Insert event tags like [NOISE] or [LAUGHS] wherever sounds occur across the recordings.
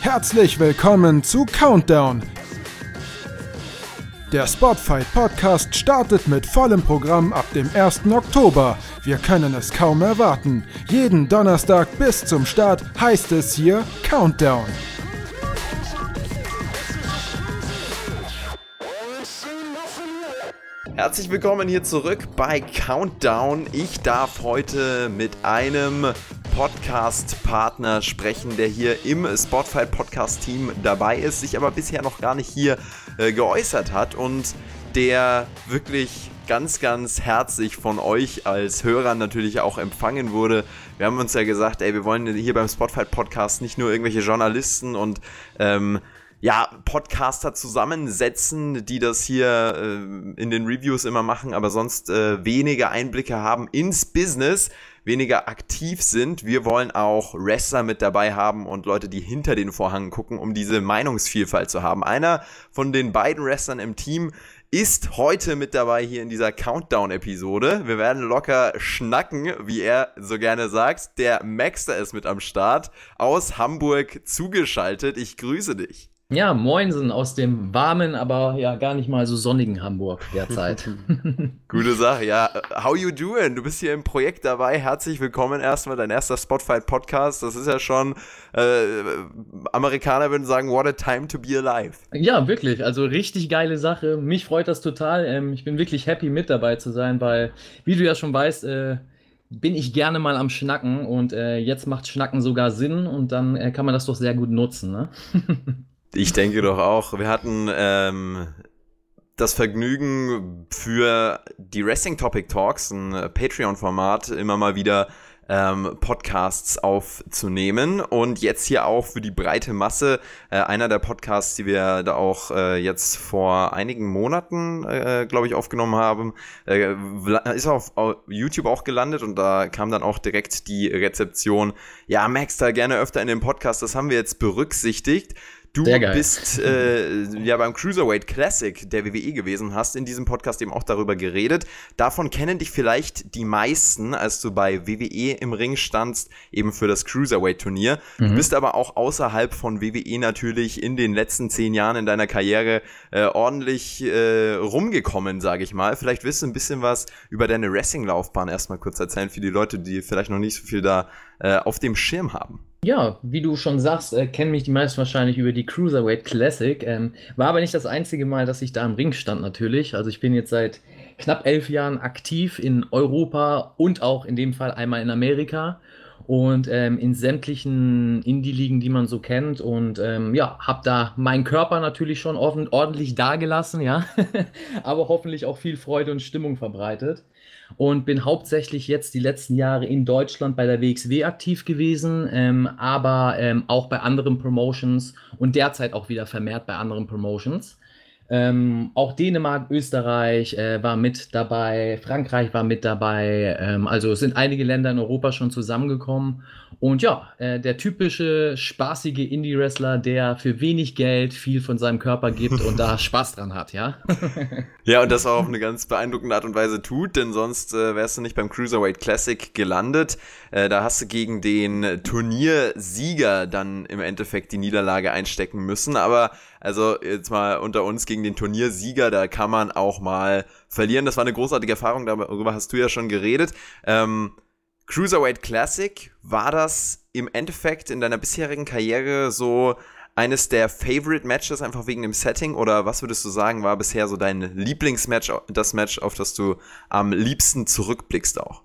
Herzlich willkommen zu Countdown. Der Spotfight Podcast startet mit vollem Programm ab dem 1. Oktober. Wir können es kaum erwarten. Jeden Donnerstag bis zum Start heißt es hier Countdown. Herzlich willkommen hier zurück bei Countdown. Ich darf heute mit einem Podcast-Partner sprechen, der hier im Spotify Podcast-Team dabei ist, sich aber bisher noch gar nicht hier äh, geäußert hat und der wirklich ganz, ganz herzlich von euch als Hörern natürlich auch empfangen wurde. Wir haben uns ja gesagt, ey, wir wollen hier beim Spotify Podcast nicht nur irgendwelche Journalisten und ähm, ja, Podcaster zusammensetzen, die das hier äh, in den Reviews immer machen, aber sonst äh, weniger Einblicke haben ins Business, weniger aktiv sind. Wir wollen auch Wrestler mit dabei haben und Leute, die hinter den Vorhang gucken, um diese Meinungsvielfalt zu haben. Einer von den beiden Wrestlern im Team ist heute mit dabei hier in dieser Countdown-Episode. Wir werden locker schnacken, wie er so gerne sagt. Der Maxter ist mit am Start, aus Hamburg zugeschaltet. Ich grüße dich. Ja, Moinsen aus dem warmen, aber ja gar nicht mal so sonnigen Hamburg derzeit. [LAUGHS] Gute Sache, ja. How you doing? Du bist hier im Projekt dabei. Herzlich willkommen erstmal, dein erster Spotfight Podcast. Das ist ja schon, äh, Amerikaner würden sagen, what a time to be alive. Ja, wirklich. Also richtig geile Sache. Mich freut das total. Ähm, ich bin wirklich happy mit dabei zu sein, weil, wie du ja schon weißt, äh, bin ich gerne mal am Schnacken und äh, jetzt macht Schnacken sogar Sinn und dann äh, kann man das doch sehr gut nutzen. Ne? [LAUGHS] Ich denke doch auch. Wir hatten ähm, das Vergnügen für die Wrestling Topic Talks, ein Patreon-Format, immer mal wieder ähm, Podcasts aufzunehmen und jetzt hier auch für die breite Masse äh, einer der Podcasts, die wir da auch äh, jetzt vor einigen Monaten, äh, glaube ich, aufgenommen haben, äh, ist auf, auf YouTube auch gelandet und da kam dann auch direkt die Rezeption, ja, Max, da gerne öfter in den Podcast, das haben wir jetzt berücksichtigt. Du bist äh, ja beim Cruiserweight Classic der WWE gewesen, hast in diesem Podcast eben auch darüber geredet. Davon kennen dich vielleicht die meisten, als du bei WWE im Ring standst, eben für das Cruiserweight-Turnier. Mhm. Du bist aber auch außerhalb von WWE natürlich in den letzten zehn Jahren in deiner Karriere äh, ordentlich äh, rumgekommen, sage ich mal. Vielleicht willst du ein bisschen was über deine Wrestling-Laufbahn erstmal kurz erzählen für die Leute, die vielleicht noch nicht so viel da äh, auf dem Schirm haben. Ja, wie du schon sagst, äh, kennen mich die meisten wahrscheinlich über die Cruiserweight Classic. Ähm, war aber nicht das einzige Mal, dass ich da im Ring stand, natürlich. Also ich bin jetzt seit knapp elf Jahren aktiv in Europa und auch in dem Fall einmal in Amerika und ähm, in sämtlichen Indie-Ligen, die man so kennt. Und ähm, ja, habe da meinen Körper natürlich schon ordentlich dagelassen, ja, [LAUGHS] aber hoffentlich auch viel Freude und Stimmung verbreitet und bin hauptsächlich jetzt die letzten Jahre in Deutschland bei der WXW aktiv gewesen, ähm, aber ähm, auch bei anderen Promotions und derzeit auch wieder vermehrt bei anderen Promotions. Ähm, auch Dänemark, Österreich äh, war mit dabei, Frankreich war mit dabei. Ähm, also es sind einige Länder in Europa schon zusammengekommen. Und ja, äh, der typische spaßige Indie-Wrestler, der für wenig Geld viel von seinem Körper gibt und da [LAUGHS] Spaß dran hat, ja. [LAUGHS] ja, und das auch auf eine ganz beeindruckende Art und Weise tut, denn sonst äh, wärst du nicht beim Cruiserweight Classic gelandet. Äh, da hast du gegen den Turniersieger dann im Endeffekt die Niederlage einstecken müssen. Aber also jetzt mal unter uns gegen den Turniersieger, da kann man auch mal verlieren. Das war eine großartige Erfahrung, darüber hast du ja schon geredet. Ähm, Cruiserweight Classic, war das im Endeffekt in deiner bisherigen Karriere so eines der Favorite Matches einfach wegen dem Setting oder was würdest du sagen, war bisher so dein Lieblingsmatch, das Match, auf das du am liebsten zurückblickst auch?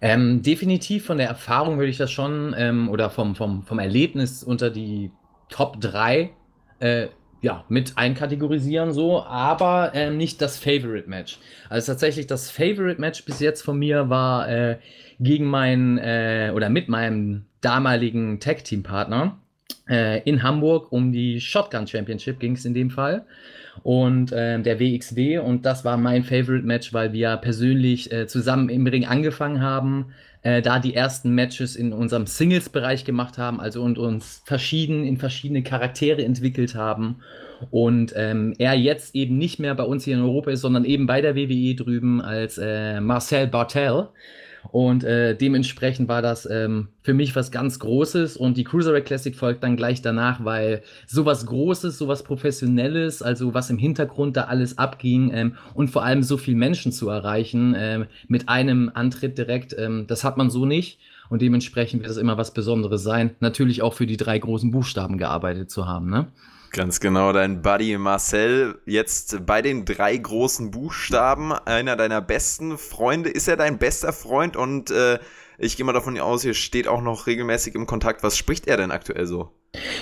Ähm, definitiv von der Erfahrung würde ich das schon ähm, oder vom, vom, vom Erlebnis unter die Top 3 äh, ja, mit einkategorisieren, so, aber äh, nicht das Favorite Match. Also tatsächlich das Favorite Match bis jetzt von mir war äh, gegen meinen äh, oder mit meinem damaligen Tag-Team-Partner äh, in Hamburg um die Shotgun Championship ging es in dem Fall. Und äh, der WXW und das war mein Favorite Match, weil wir persönlich äh, zusammen im Ring angefangen haben, äh, da die ersten Matches in unserem Singles-Bereich gemacht haben, also und uns verschieden in verschiedene Charaktere entwickelt haben. Und ähm, er jetzt eben nicht mehr bei uns hier in Europa ist, sondern eben bei der WWE drüben als äh, Marcel Bartel. Und äh, dementsprechend war das ähm, für mich was ganz Großes. Und die Cruiserweight Classic folgt dann gleich danach, weil sowas Großes, sowas Professionelles, also was im Hintergrund da alles abging ähm, und vor allem so viel Menschen zu erreichen ähm, mit einem Antritt direkt, ähm, das hat man so nicht. Und dementsprechend wird es immer was Besonderes sein, natürlich auch für die drei großen Buchstaben gearbeitet zu haben. Ne? Ganz genau, dein Buddy Marcel, jetzt bei den drei großen Buchstaben, einer deiner besten Freunde. Ist er dein bester Freund? Und äh, ich gehe mal davon aus, ihr steht auch noch regelmäßig im Kontakt. Was spricht er denn aktuell so?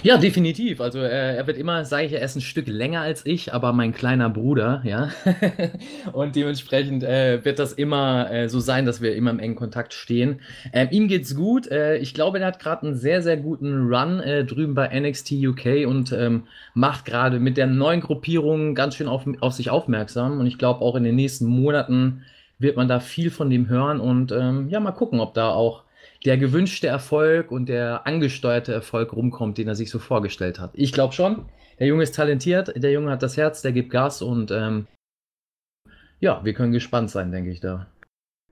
Ja, definitiv. Also äh, er wird immer, sage ich, er ist ein Stück länger als ich, aber mein kleiner Bruder, ja. [LAUGHS] und dementsprechend äh, wird das immer äh, so sein, dass wir immer im engen Kontakt stehen. Ähm, ihm geht's gut. Äh, ich glaube, er hat gerade einen sehr, sehr guten Run äh, drüben bei NXT UK und ähm, macht gerade mit der neuen Gruppierung ganz schön auf, auf sich aufmerksam. Und ich glaube, auch in den nächsten Monaten wird man da viel von dem hören und ähm, ja, mal gucken, ob da auch der gewünschte Erfolg und der angesteuerte Erfolg rumkommt, den er sich so vorgestellt hat. Ich glaube schon. Der Junge ist talentiert, der Junge hat das Herz, der gibt Gas und ähm, ja, wir können gespannt sein, denke ich da.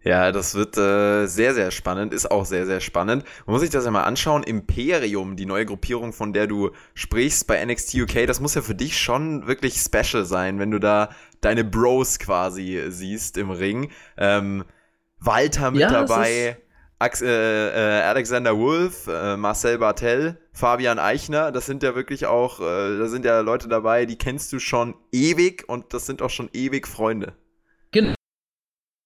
Ja, das wird äh, sehr, sehr spannend, ist auch sehr, sehr spannend. Man muss sich das ja mal anschauen. Imperium, die neue Gruppierung, von der du sprichst bei NXT UK, das muss ja für dich schon wirklich special sein, wenn du da deine Bros quasi siehst im Ring. Ähm, Walter mit ja, dabei. Äh, äh, Alexander Wolf, äh, Marcel Bartel, Fabian Eichner, das sind ja wirklich auch, da sind ja Leute dabei, die kennst du schon ewig und das sind auch schon ewig Freunde. Genau.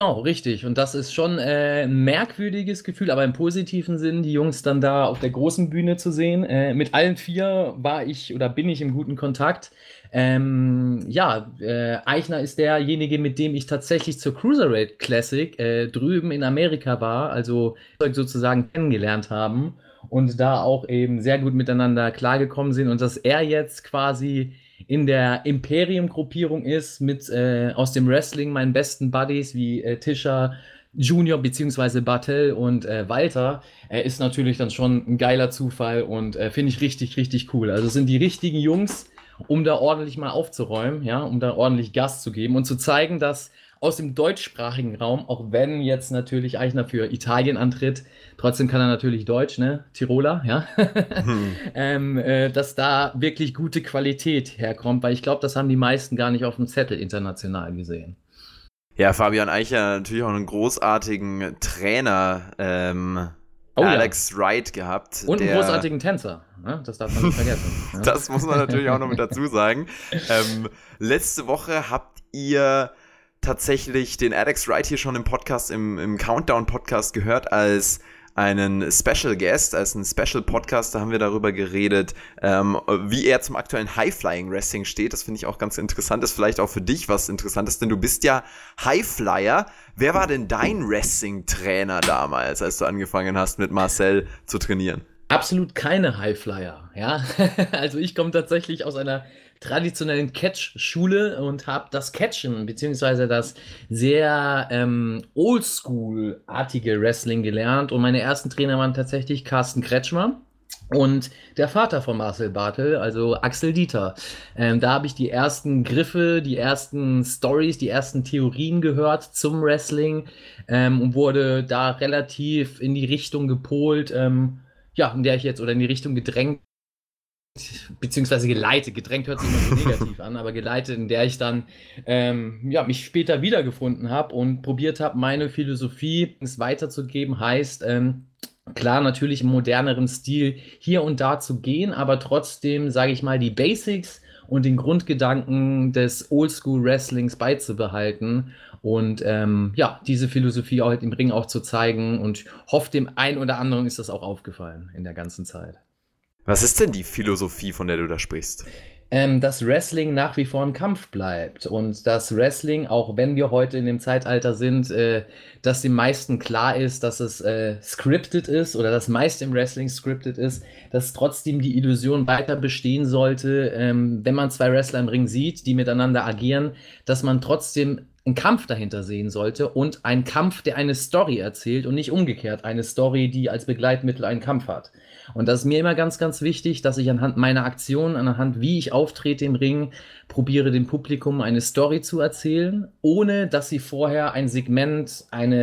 richtig. Und das ist schon äh, ein merkwürdiges Gefühl, aber im positiven Sinn, die Jungs dann da auf der großen Bühne zu sehen. Äh, mit allen vier war ich oder bin ich im guten Kontakt. Ähm, ja, äh, Eichner ist derjenige, mit dem ich tatsächlich zur Cruiserweight Classic äh, drüben in Amerika war, also sozusagen kennengelernt haben und da auch eben sehr gut miteinander klargekommen sind und dass er jetzt quasi in der Imperium-Gruppierung ist mit äh, aus dem Wrestling meinen besten Buddies wie äh, Tisha, Junior beziehungsweise Bartel und äh, Walter, äh, ist natürlich dann schon ein geiler Zufall und äh, finde ich richtig, richtig cool. Also sind die richtigen Jungs, um da ordentlich mal aufzuräumen, ja, um da ordentlich Gas zu geben und zu zeigen, dass aus dem deutschsprachigen Raum, auch wenn jetzt natürlich Eichner für Italien antritt, trotzdem kann er natürlich Deutsch, ne? Tiroler, ja. hm. [LAUGHS] ähm, äh, dass da wirklich gute Qualität herkommt, weil ich glaube, das haben die meisten gar nicht auf dem Zettel international gesehen. Ja, Fabian Eicher natürlich auch einen großartigen Trainer, ähm, oh, Alex ja. Wright gehabt. Und einen großartigen Tänzer. Ne? Das darf man nicht vergessen. Ja. [LAUGHS] Das muss man natürlich auch noch mit dazu sagen. Ähm, letzte Woche habt ihr tatsächlich den Alex Wright hier schon im Podcast, im, im Countdown-Podcast gehört als einen Special Guest, als einen Special Podcast, da haben wir darüber geredet, ähm, wie er zum aktuellen High-Flying Wrestling steht. Das finde ich auch ganz interessant. Das ist vielleicht auch für dich was Interessantes, denn du bist ja Highflyer. Wer war denn dein Wrestling-Trainer damals, als du angefangen hast, mit Marcel zu trainieren? absolut keine Highflyer. Ja, [LAUGHS] also ich komme tatsächlich aus einer traditionellen Catch-Schule und habe das Catchen beziehungsweise das sehr ähm, Oldschool-artige Wrestling gelernt. Und meine ersten Trainer waren tatsächlich Carsten Kretschmer und der Vater von Marcel Bartel, also Axel Dieter. Ähm, da habe ich die ersten Griffe, die ersten Stories, die ersten Theorien gehört zum Wrestling ähm, und wurde da relativ in die Richtung gepolt. Ähm, ja, in der ich jetzt oder in die Richtung gedrängt, beziehungsweise geleitet, gedrängt hört sich immer so [LAUGHS] negativ an, aber geleitet, in der ich dann ähm, ja, mich später wiedergefunden habe und probiert habe, meine Philosophie weiterzugeben, heißt, ähm, klar, natürlich im moderneren Stil hier und da zu gehen, aber trotzdem, sage ich mal, die Basics und den Grundgedanken des Oldschool Wrestlings beizubehalten und ähm, ja, diese Philosophie auch im Ring auch zu zeigen und hofft dem einen oder anderen ist das auch aufgefallen in der ganzen Zeit. Was ist denn die Philosophie, von der du da sprichst? Ähm, dass Wrestling nach wie vor ein Kampf bleibt und dass Wrestling, auch wenn wir heute in dem Zeitalter sind, äh, dass den meisten klar ist, dass es äh, scripted ist oder das meiste im Wrestling scripted ist, dass trotzdem die Illusion weiter bestehen sollte, ähm, wenn man zwei Wrestler im Ring sieht, die miteinander agieren, dass man trotzdem einen Kampf dahinter sehen sollte und einen Kampf, der eine Story erzählt und nicht umgekehrt eine Story, die als Begleitmittel einen Kampf hat. Und das ist mir immer ganz, ganz wichtig, dass ich anhand meiner Aktionen, anhand wie ich auftrete im Ring, probiere dem Publikum eine Story zu erzählen, ohne dass sie vorher ein Segment, eine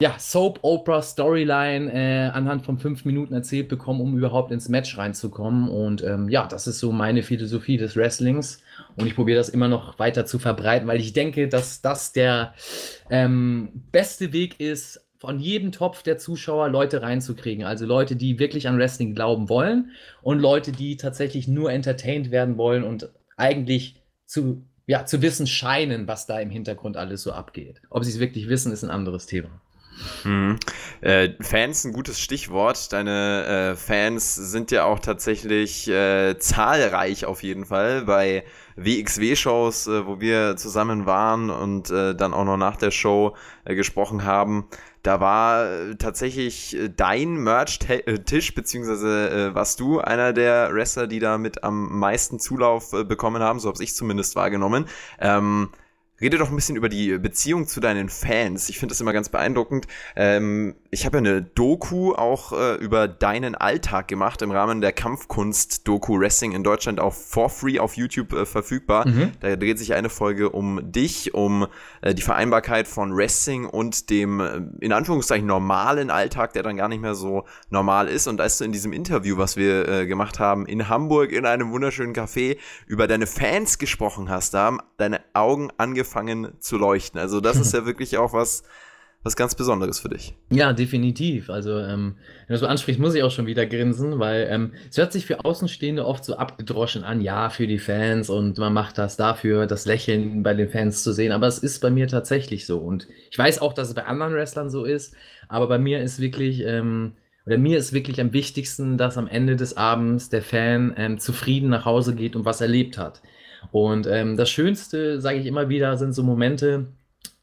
ja, Soap-Opera-Storyline äh, anhand von fünf Minuten erzählt bekommen, um überhaupt ins Match reinzukommen. Und ähm, ja, das ist so meine Philosophie des Wrestlings. Und ich probiere das immer noch weiter zu verbreiten, weil ich denke, dass das der ähm, beste Weg ist, von jedem Topf der Zuschauer Leute reinzukriegen. Also Leute, die wirklich an Wrestling glauben wollen und Leute, die tatsächlich nur entertained werden wollen und eigentlich zu, ja, zu wissen scheinen, was da im Hintergrund alles so abgeht. Ob sie es wirklich wissen, ist ein anderes Thema. Mhm. Äh, Fans ein gutes Stichwort. Deine äh, Fans sind ja auch tatsächlich äh, zahlreich auf jeden Fall bei WXW-Shows, äh, wo wir zusammen waren und äh, dann auch noch nach der Show äh, gesprochen haben. Da war tatsächlich dein Merch-Tisch, beziehungsweise warst du einer der Wrestler, die da mit am meisten Zulauf bekommen haben, so habe ich zumindest wahrgenommen. Ähm, Rede doch ein bisschen über die Beziehung zu deinen Fans. Ich finde das immer ganz beeindruckend. Ähm, ich habe ja eine Doku auch äh, über deinen Alltag gemacht im Rahmen der Kampfkunst-Doku Wrestling in Deutschland auch for free auf YouTube äh, verfügbar. Mhm. Da dreht sich eine Folge um dich, um äh, die Vereinbarkeit von Wrestling und dem äh, in Anführungszeichen normalen Alltag, der dann gar nicht mehr so normal ist. Und als du in diesem Interview, was wir äh, gemacht haben in Hamburg in einem wunderschönen Café, über deine Fans gesprochen hast, da haben deine Augen angefangen zu leuchten. Also das ist [LAUGHS] ja wirklich auch was, was ganz Besonderes für dich. Ja, definitiv. Also, ähm, wenn du so ansprichst, muss ich auch schon wieder grinsen, weil ähm, es hört sich für Außenstehende oft so abgedroschen an, ja, für die Fans und man macht das dafür, das Lächeln bei den Fans zu sehen. Aber es ist bei mir tatsächlich so. Und ich weiß auch, dass es bei anderen Wrestlern so ist, aber bei mir ist wirklich, ähm, oder mir ist wirklich am wichtigsten, dass am Ende des Abends der Fan ähm, zufrieden nach Hause geht und was erlebt hat. Und ähm, das Schönste, sage ich immer wieder, sind so Momente,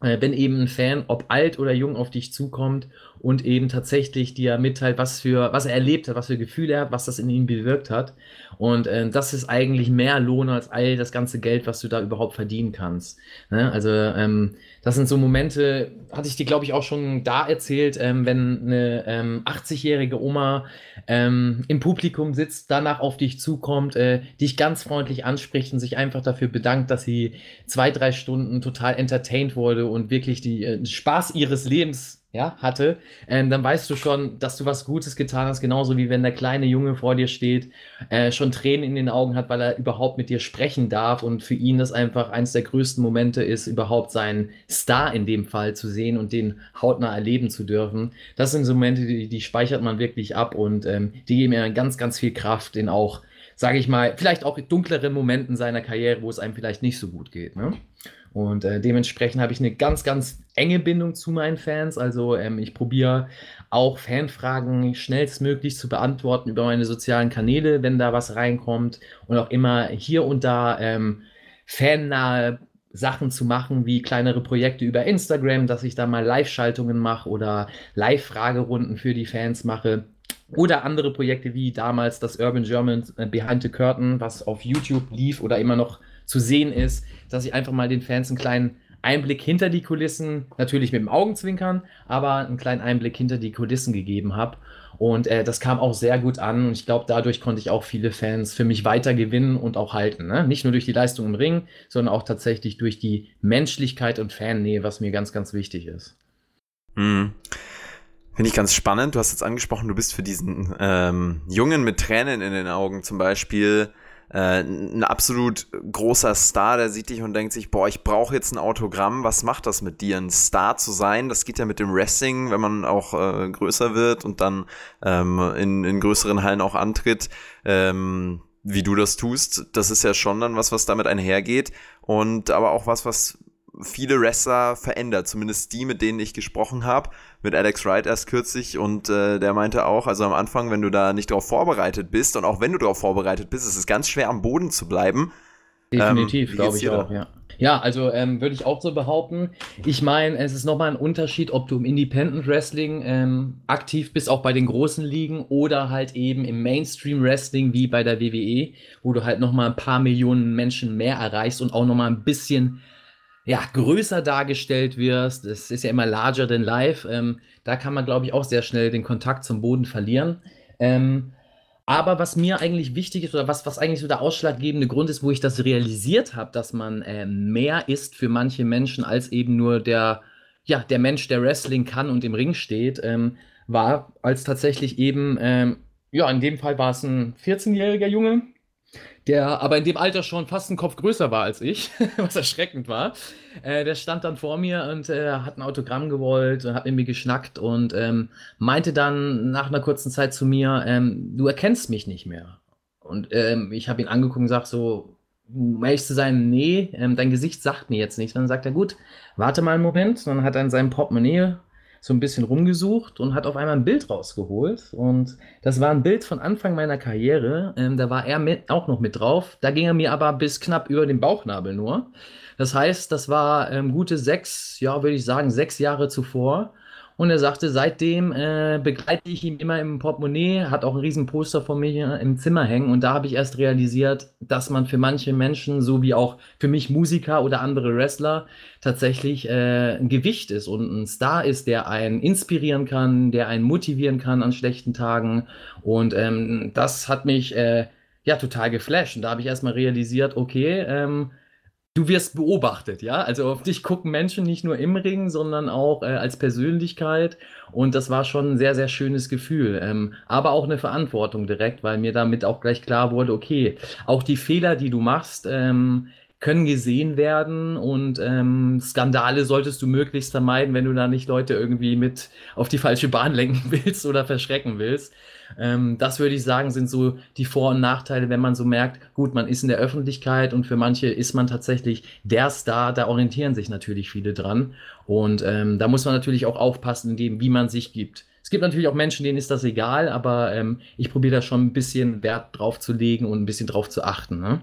äh, wenn eben ein Fan, ob alt oder jung, auf dich zukommt und eben tatsächlich dir mitteilt, was für, was er erlebt hat, was für Gefühle er hat, was das in ihm bewirkt hat. Und äh, das ist eigentlich mehr Lohn als all das ganze Geld, was du da überhaupt verdienen kannst. Ne? Also ähm, das sind so Momente, hatte ich dir, glaube ich, auch schon da erzählt, ähm, wenn eine ähm, 80-jährige Oma ähm, im Publikum sitzt, danach auf dich zukommt, äh, dich ganz freundlich anspricht und sich einfach dafür bedankt, dass sie zwei, drei Stunden total entertained wurde und wirklich die äh, Spaß ihres Lebens ja, hatte, ähm, dann weißt du schon, dass du was Gutes getan hast, genauso wie wenn der kleine Junge vor dir steht, äh, schon Tränen in den Augen hat, weil er überhaupt mit dir sprechen darf und für ihn das einfach eines der größten Momente ist, überhaupt seinen Star in dem Fall zu sehen und den hautnah erleben zu dürfen. Das sind so Momente, die, die speichert man wirklich ab und ähm, die geben mir ganz, ganz viel Kraft in auch, sage ich mal, vielleicht auch dunkleren Momenten seiner Karriere, wo es einem vielleicht nicht so gut geht. Ne? Und äh, dementsprechend habe ich eine ganz, ganz enge Bindung zu meinen Fans. Also ähm, ich probiere auch Fanfragen schnellstmöglich zu beantworten über meine sozialen Kanäle, wenn da was reinkommt. Und auch immer hier und da ähm, fannahe Sachen zu machen, wie kleinere Projekte über Instagram, dass ich da mal Live-Schaltungen mache oder Live-Fragerunden für die Fans mache. Oder andere Projekte wie damals das Urban German äh, Behind the Curtain, was auf YouTube lief oder immer noch zu sehen ist, dass ich einfach mal den Fans einen kleinen Einblick hinter die Kulissen, natürlich mit dem Augenzwinkern, aber einen kleinen Einblick hinter die Kulissen gegeben habe. Und äh, das kam auch sehr gut an und ich glaube, dadurch konnte ich auch viele Fans für mich weiter gewinnen und auch halten. Ne? Nicht nur durch die Leistung im Ring, sondern auch tatsächlich durch die Menschlichkeit und Fannähe, was mir ganz, ganz wichtig ist. Mhm. Finde ich ganz spannend. Du hast jetzt angesprochen, du bist für diesen ähm, Jungen mit Tränen in den Augen zum Beispiel äh, ein absolut großer Star, der sieht dich und denkt sich, boah, ich brauche jetzt ein Autogramm. Was macht das mit dir, ein Star zu sein? Das geht ja mit dem Wrestling, wenn man auch äh, größer wird und dann ähm, in, in größeren Hallen auch antritt. Ähm, wie du das tust, das ist ja schon dann was, was damit einhergeht und aber auch was, was viele Wrestler verändert, zumindest die, mit denen ich gesprochen habe, mit Alex Wright erst kürzlich und äh, der meinte auch, also am Anfang, wenn du da nicht darauf vorbereitet bist und auch wenn du darauf vorbereitet bist, ist es ganz schwer am Boden zu bleiben. Definitiv, ähm, glaube ich auch, ja. Ja, also ähm, würde ich auch so behaupten. Ich meine, es ist nochmal ein Unterschied, ob du im Independent Wrestling ähm, aktiv bist, auch bei den großen Ligen, oder halt eben im Mainstream Wrestling wie bei der WWE, wo du halt nochmal ein paar Millionen Menschen mehr erreichst und auch nochmal ein bisschen ja, größer dargestellt wirst. Es ist ja immer larger than life. Ähm, da kann man, glaube ich, auch sehr schnell den Kontakt zum Boden verlieren. Ähm, aber was mir eigentlich wichtig ist, oder was, was eigentlich so der ausschlaggebende Grund ist, wo ich das realisiert habe, dass man äh, mehr ist für manche Menschen als eben nur der ja, der Mensch, der Wrestling kann und im Ring steht, ähm, war als tatsächlich eben, ähm, ja, in dem Fall war es ein 14-jähriger Junge, der aber in dem Alter schon fast einen Kopf größer war als ich, [LAUGHS] was erschreckend war. Äh, der stand dann vor mir und äh, hat ein Autogramm gewollt, hat mit mir geschnackt und ähm, meinte dann nach einer kurzen Zeit zu mir, ähm, du erkennst mich nicht mehr. Und ähm, ich habe ihn angeguckt und gesagt so, um ehrlich zu sein, nee, ähm, dein Gesicht sagt mir jetzt nichts. Dann sagt er, gut, warte mal einen Moment. Dann hat er in seinem Portemonnaie so ein bisschen rumgesucht und hat auf einmal ein Bild rausgeholt. Und das war ein Bild von Anfang meiner Karriere. Ähm, da war er mit, auch noch mit drauf. Da ging er mir aber bis knapp über den Bauchnabel nur. Das heißt, das war ähm, gute sechs, ja, würde ich sagen, sechs Jahre zuvor. Und er sagte, seitdem äh, begleite ich ihn immer im Portemonnaie, hat auch ein riesen Poster von mir im Zimmer hängen. Und da habe ich erst realisiert, dass man für manche Menschen, so wie auch für mich Musiker oder andere Wrestler, tatsächlich äh, ein Gewicht ist und ein Star ist, der einen inspirieren kann, der einen motivieren kann an schlechten Tagen. Und ähm, das hat mich äh, ja total geflasht. Und da habe ich erstmal realisiert, okay, ähm, du wirst beobachtet, ja. Also auf dich gucken Menschen nicht nur im Ring, sondern auch äh, als Persönlichkeit. Und das war schon ein sehr, sehr schönes Gefühl. Ähm, aber auch eine Verantwortung direkt, weil mir damit auch gleich klar wurde, okay, auch die Fehler, die du machst, ähm, können gesehen werden und ähm, Skandale solltest du möglichst vermeiden, wenn du da nicht Leute irgendwie mit auf die falsche Bahn [LAUGHS] lenken willst oder verschrecken willst. Ähm, das würde ich sagen, sind so die Vor- und Nachteile, wenn man so merkt, gut, man ist in der Öffentlichkeit und für manche ist man tatsächlich der Star, da orientieren sich natürlich viele dran. Und ähm, da muss man natürlich auch aufpassen, in dem, wie man sich gibt. Es gibt natürlich auch Menschen, denen ist das egal, aber ähm, ich probiere da schon ein bisschen Wert drauf zu legen und ein bisschen drauf zu achten. Ne?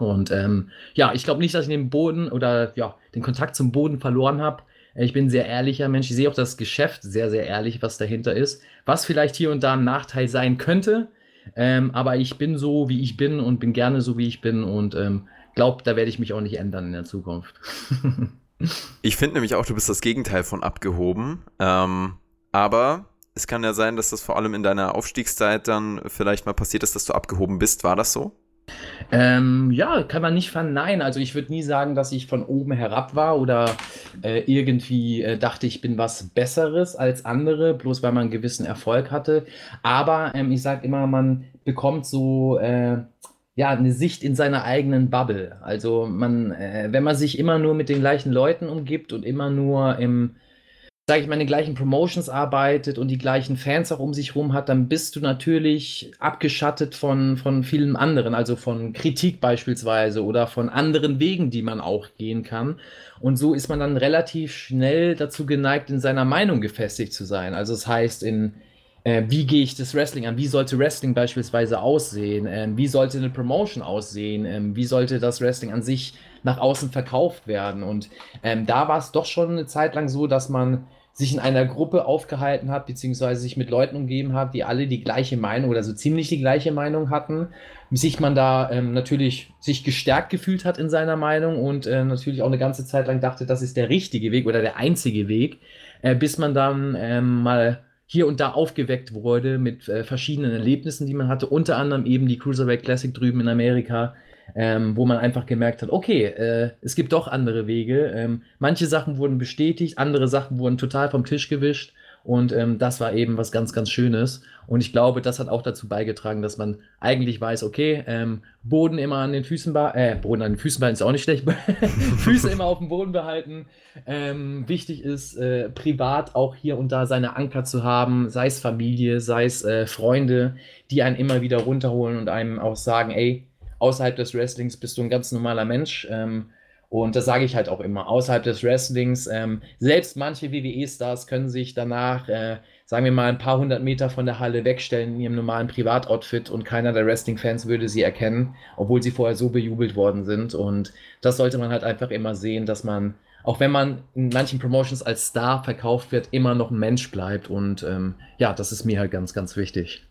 Und ähm, ja, ich glaube nicht, dass ich den Boden oder ja, den Kontakt zum Boden verloren habe. Ich bin ein sehr ehrlicher Mensch. Ich sehe auch das Geschäft sehr, sehr ehrlich, was dahinter ist. Was vielleicht hier und da ein Nachteil sein könnte. Ähm, aber ich bin so, wie ich bin und bin gerne so, wie ich bin. Und ähm, glaube, da werde ich mich auch nicht ändern in der Zukunft. [LAUGHS] ich finde nämlich auch, du bist das Gegenteil von abgehoben. Ähm, aber es kann ja sein, dass das vor allem in deiner Aufstiegszeit dann vielleicht mal passiert ist, dass du abgehoben bist. War das so? Ähm, ja, kann man nicht verneinen. Also ich würde nie sagen, dass ich von oben herab war oder äh, irgendwie äh, dachte, ich bin was Besseres als andere, bloß weil man einen gewissen Erfolg hatte. Aber ähm, ich sage immer, man bekommt so äh, ja eine Sicht in seiner eigenen Bubble. Also man, äh, wenn man sich immer nur mit den gleichen Leuten umgibt und immer nur im sage ich mal, in den gleichen Promotions arbeitet und die gleichen Fans auch um sich rum hat, dann bist du natürlich abgeschattet von, von vielen anderen, also von Kritik beispielsweise oder von anderen Wegen, die man auch gehen kann. Und so ist man dann relativ schnell dazu geneigt, in seiner Meinung gefestigt zu sein. Also das heißt, in äh, wie gehe ich das Wrestling an? Wie sollte Wrestling beispielsweise aussehen? Ähm, wie sollte eine Promotion aussehen? Ähm, wie sollte das Wrestling an sich nach außen verkauft werden? Und ähm, da war es doch schon eine Zeit lang so, dass man sich in einer Gruppe aufgehalten hat, beziehungsweise sich mit Leuten umgeben hat, die alle die gleiche Meinung oder so ziemlich die gleiche Meinung hatten, sich man da ähm, natürlich sich gestärkt gefühlt hat in seiner Meinung und äh, natürlich auch eine ganze Zeit lang dachte, das ist der richtige Weg oder der einzige Weg, äh, bis man dann ähm, mal hier und da aufgeweckt wurde mit äh, verschiedenen Erlebnissen, die man hatte, unter anderem eben die Cruiserweight Classic drüben in Amerika, ähm, wo man einfach gemerkt hat, okay, äh, es gibt doch andere Wege. Ähm, manche Sachen wurden bestätigt, andere Sachen wurden total vom Tisch gewischt. Und ähm, das war eben was ganz, ganz Schönes. Und ich glaube, das hat auch dazu beigetragen, dass man eigentlich weiß, okay, ähm, Boden immer an den Füßen behalten, äh, Boden an den Füßen behalten ist auch nicht schlecht, [LAUGHS] Füße immer auf dem Boden behalten. Ähm, wichtig ist, äh, privat auch hier und da seine Anker zu haben, sei es Familie, sei es äh, Freunde, die einen immer wieder runterholen und einem auch sagen, ey, außerhalb des Wrestlings bist du ein ganz normaler Mensch. Ähm, und das sage ich halt auch immer, außerhalb des Wrestlings, ähm, selbst manche WWE-Stars können sich danach, äh, sagen wir mal, ein paar hundert Meter von der Halle wegstellen in ihrem normalen Privatoutfit und keiner der Wrestling-Fans würde sie erkennen, obwohl sie vorher so bejubelt worden sind. Und das sollte man halt einfach immer sehen, dass man, auch wenn man in manchen Promotions als Star verkauft wird, immer noch ein Mensch bleibt. Und ähm, ja, das ist mir halt ganz, ganz wichtig.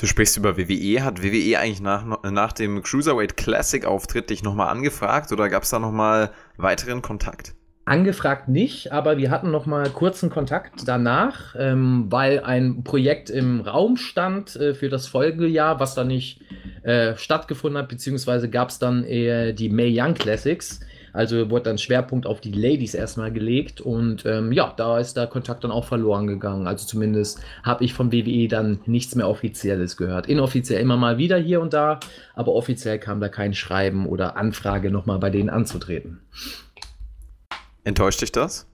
Du sprichst über WWE. Hat WWE eigentlich nach, nach dem Cruiserweight Classic Auftritt dich nochmal angefragt oder gab es da nochmal weiteren Kontakt? Angefragt nicht, aber wir hatten noch mal kurzen Kontakt danach, ähm, weil ein Projekt im Raum stand äh, für das Folgejahr, was dann nicht äh, stattgefunden hat, beziehungsweise gab es dann eher die May Young Classics, Also wurde dann Schwerpunkt auf die Ladies erstmal gelegt und ähm, ja, da ist der Kontakt dann auch verloren gegangen. Also zumindest habe ich vom WWE dann nichts mehr Offizielles gehört. Inoffiziell immer mal wieder hier und da, aber offiziell kam da kein Schreiben oder Anfrage, nochmal bei denen anzutreten. Enttäuscht dich das?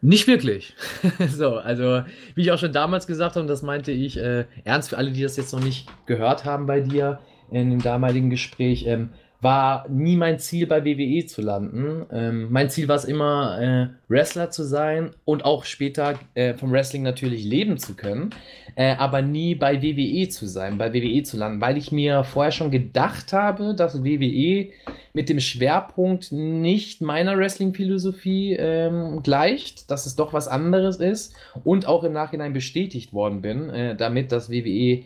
Nicht wirklich. [LAUGHS] so, also wie ich auch schon damals gesagt habe, und das meinte ich äh, ernst für alle, die das jetzt noch nicht gehört haben bei dir in dem damaligen Gespräch, ähm, war nie mein Ziel, bei WWE zu landen. Ähm, mein Ziel war es immer, äh, Wrestler zu sein und auch später äh, vom Wrestling natürlich leben zu können, äh, aber nie bei WWE zu sein, bei WWE zu landen, weil ich mir vorher schon gedacht habe, dass WWE mit dem Schwerpunkt nicht meiner Wrestling-Philosophie ähm, gleicht, dass es doch was anderes ist und auch im Nachhinein bestätigt worden bin, äh, damit, dass WWE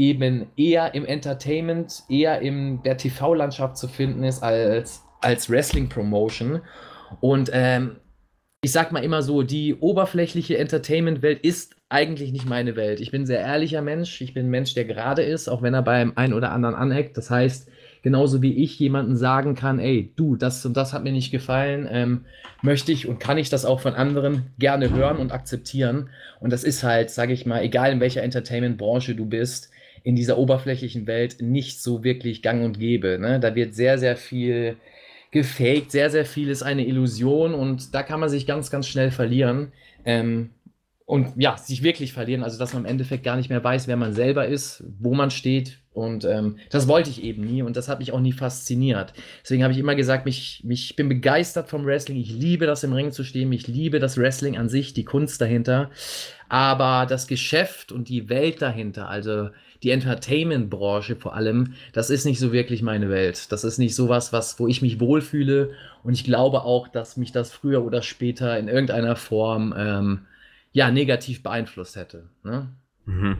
eben eher im Entertainment, eher in der TV-Landschaft zu finden ist als, als Wrestling-Promotion. Und ähm, ich sag mal immer so, die oberflächliche Entertainment-Welt ist eigentlich nicht meine Welt. Ich bin ein sehr ehrlicher Mensch. Ich bin ein Mensch, der gerade ist, auch wenn er beim einen oder anderen aneckt. Das heißt, genauso wie ich jemanden sagen kann, ey, du, das und das hat mir nicht gefallen, ähm, möchte ich und kann ich das auch von anderen gerne hören und akzeptieren. Und das ist halt, sage ich mal, egal in welcher Entertainment-Branche du bist, in dieser oberflächlichen Welt nicht so wirklich gang und gäbe. Ne? Da wird sehr, sehr viel gefaked, sehr, sehr viel ist eine Illusion und da kann man sich ganz, ganz schnell verlieren. Ähm, und ja, sich wirklich verlieren, also dass man im Endeffekt gar nicht mehr weiß, wer man selber ist, wo man steht. Und ähm, das wollte ich eben nie und das hat mich auch nie fasziniert. Deswegen habe ich immer gesagt, mich, mich, ich bin begeistert vom Wrestling. Ich liebe das im Ring zu stehen. Ich liebe das Wrestling an sich, die Kunst dahinter. Aber das Geschäft und die Welt dahinter, also die Entertainment-Branche vor allem, das ist nicht so wirklich meine Welt. Das ist nicht sowas, was, wo ich mich wohlfühle. Und ich glaube auch, dass mich das früher oder später in irgendeiner Form ähm, ja, negativ beeinflusst hätte. Ne? Mhm.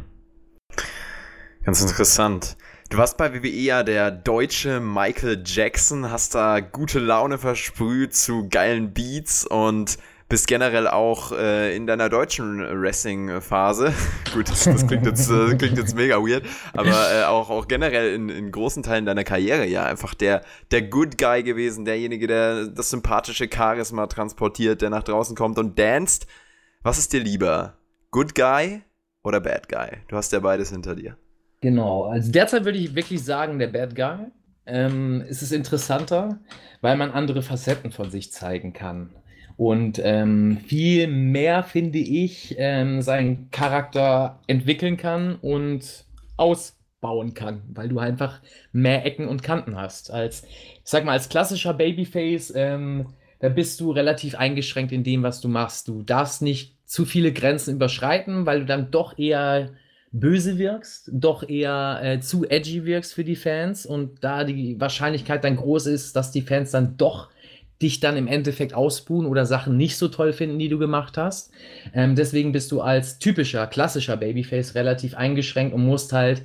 Ganz interessant. Du warst bei WWE ja der deutsche Michael Jackson, hast da gute Laune versprüht zu geilen Beats und bist generell auch äh, in deiner deutschen Wrestling-Phase. [LAUGHS] Gut, das, das klingt, jetzt, äh, klingt jetzt mega weird, aber äh, auch, auch generell in, in großen Teilen deiner Karriere ja einfach der, der Good Guy gewesen, derjenige, der das sympathische Charisma transportiert, der nach draußen kommt und danst. Was ist dir lieber? Good Guy oder Bad Guy? Du hast ja beides hinter dir. Genau, also derzeit würde ich wirklich sagen, der Bad Guy. Ähm, es interessanter, weil man andere Facetten von sich zeigen kann und ähm, viel mehr, finde ich, ähm, seinen Charakter entwickeln kann und ausbauen kann, weil du einfach mehr Ecken und Kanten hast. Als, ich sag mal, als klassischer Babyface, ähm, da bist du relativ eingeschränkt in dem, was du machst. Du darfst nicht zu viele Grenzen überschreiten, weil du dann doch eher böse wirkst, doch eher äh, zu edgy wirkst für die Fans und da die Wahrscheinlichkeit dann groß ist, dass die Fans dann doch dich dann im Endeffekt ausbuhen oder Sachen nicht so toll finden, die du gemacht hast. Ähm, deswegen bist du als typischer, klassischer Babyface relativ eingeschränkt und musst halt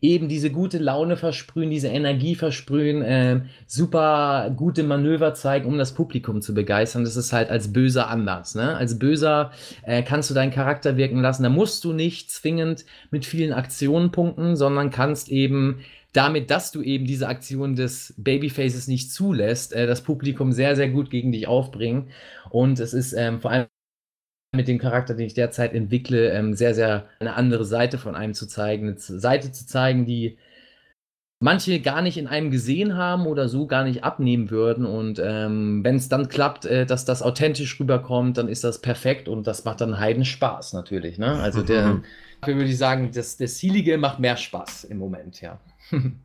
eben diese gute Laune versprühen, diese Energie versprühen, äh, super gute Manöver zeigen, um das Publikum zu begeistern. Das ist halt als Böser anders. Ne? Als Böser äh, kannst du deinen Charakter wirken lassen. Da musst du nicht zwingend mit vielen Aktionen punkten, sondern kannst eben damit, dass du eben diese Aktion des Babyfaces nicht zulässt, äh, das Publikum sehr, sehr gut gegen dich aufbringen. Und es ist ähm, vor allem mit dem Charakter, den ich derzeit entwickle, ähm, sehr, sehr eine andere Seite von einem zu zeigen. Eine Seite zu zeigen, die manche gar nicht in einem gesehen haben oder so gar nicht abnehmen würden. Und ähm, wenn es dann klappt, äh, dass das authentisch rüberkommt, dann ist das perfekt und das macht dann Heiden Spaß natürlich. Ne? Also der, [LAUGHS] dafür würde ich sagen, das, das Zielige macht mehr Spaß im Moment, ja.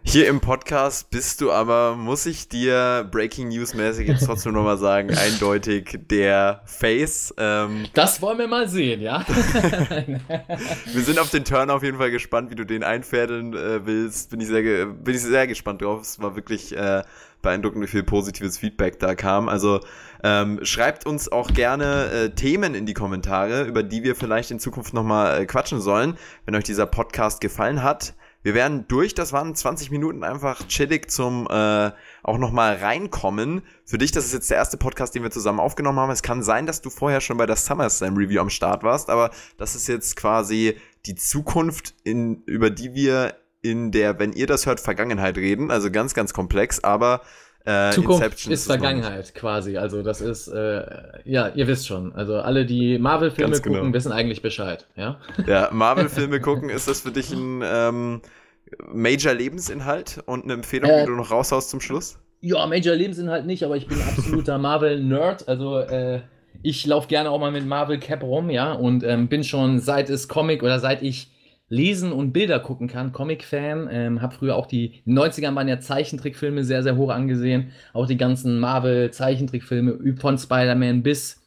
Hier im Podcast bist du aber, muss ich dir Breaking News mäßig jetzt trotzdem nochmal sagen, eindeutig der Face. Ähm, das wollen wir mal sehen, ja. [LAUGHS] wir sind auf den Turn auf jeden Fall gespannt, wie du den einfädeln äh, willst. Bin ich, sehr, bin ich sehr gespannt drauf. Es war wirklich äh, beeindruckend, wie viel positives Feedback da kam. Also ähm, schreibt uns auch gerne äh, Themen in die Kommentare, über die wir vielleicht in Zukunft nochmal äh, quatschen sollen, wenn euch dieser Podcast gefallen hat. Wir werden durch, das waren 20 Minuten einfach chillig zum äh, auch nochmal reinkommen. Für dich, das ist jetzt der erste Podcast, den wir zusammen aufgenommen haben. Es kann sein, dass du vorher schon bei der SummerSlam Review am Start warst, aber das ist jetzt quasi die Zukunft, in, über die wir in der, wenn ihr das hört, Vergangenheit reden. Also ganz, ganz komplex, aber Äh, Zukunft Inception ist, ist Vergangenheit quasi. Also das ist, äh, ja, ihr wisst schon. Also alle, die Marvel-Filme genau. gucken, wissen eigentlich Bescheid. Ja, ja [LAUGHS] Marvel-Filme gucken, ist das für dich ein ähm, Major-Lebensinhalt und eine Empfehlung, äh, die du noch raushaust zum Schluss? Ja, Major-Lebensinhalt nicht, aber ich bin absoluter [LAUGHS] Marvel-Nerd. Also äh, ich laufe gerne auch mal mit Marvel Cap rum, ja, und ähm, bin schon seit es Comic oder seit ich lesen und Bilder gucken kann. Comic-Fan, ähm, habe früher auch die, die 90er waren ja Zeichentrickfilme sehr, sehr hoch angesehen. Auch die ganzen Marvel-Zeichentrickfilme von Spider-Man bis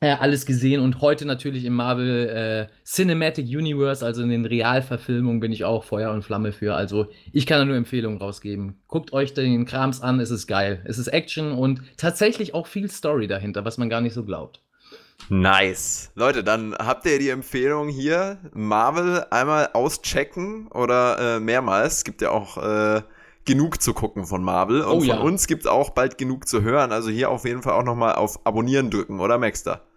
äh, alles gesehen und heute natürlich im Marvel äh, Cinematic Universe, also in den Realverfilmungen, bin ich auch Feuer und Flamme für. Also ich kann da nur Empfehlungen rausgeben. Guckt euch den Krams an, es ist geil. Es ist Action und tatsächlich auch viel Story dahinter, was man gar nicht so glaubt. Nice. Leute, dann habt ihr die Empfehlung hier, Marvel einmal auschecken oder äh, mehrmals. Es gibt ja auch äh, genug zu gucken von Marvel. Und oh, von ja. uns gibt es auch bald genug zu hören. Also hier auf jeden Fall auch nochmal auf Abonnieren drücken, oder Maxter?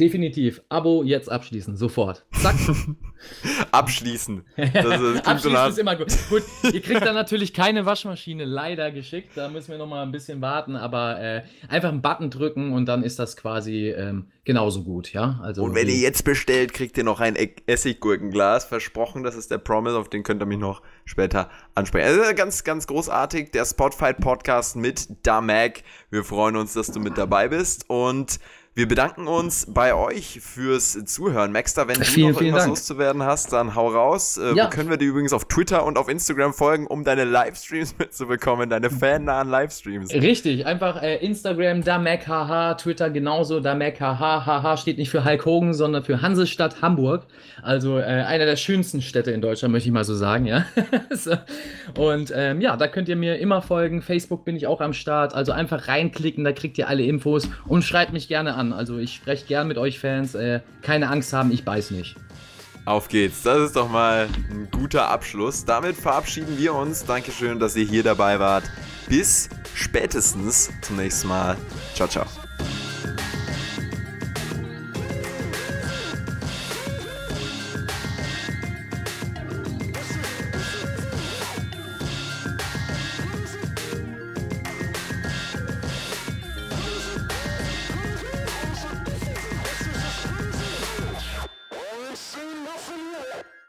Definitiv. Abo jetzt abschließen, sofort. Zack. [LAUGHS] abschließen. Das, [LAUGHS] das abschließen ist immer gut. Gut, ihr kriegt dann [LAUGHS] natürlich keine Waschmaschine leider geschickt. Da müssen wir noch mal ein bisschen warten. Aber äh, einfach einen Button drücken und dann ist das quasi ähm, genauso gut. Ja? Also, und wenn ihr jetzt bestellt, kriegt ihr noch ein Essiggurkenglas. Versprochen, das ist der Promise. Auf den könnt ihr mich noch später ansprechen. Also ganz, ganz großartig. Der Spotfight Podcast mit Damek. Wir freuen uns, dass du mit dabei bist. Und wir bedanken uns bei euch fürs Zuhören. Maxter, wenn vielen, du noch irgendwas Dank. loszuwerden hast, dann hau raus. Äh, ja. Können wir dir übrigens auf Twitter und auf Instagram folgen, um deine Livestreams [LAUGHS] mitzubekommen, deine fannahen Livestreams. Richtig, einfach äh, Instagram, da MacHH, Twitter genauso, da MacHH, HH steht nicht für Hulk Hogan, sondern für Hansestadt Hamburg. Also äh, einer der schönsten Städte in Deutschland, möchte ich mal so sagen, ja. [LAUGHS] so. Und ähm, ja, da könnt ihr mir immer folgen. Facebook bin ich auch am Start. Also einfach reinklicken, da kriegt ihr alle Infos und schreibt mich gerne an an. Also ich spreche gern mit euch Fans. Äh, keine Angst haben, ich beiß nicht. Auf geht's. Das ist doch mal ein guter Abschluss. Damit verabschieden wir uns. Dankeschön, dass ihr hier dabei wart. Bis spätestens zum nächsten Mal. Ciao, ciao.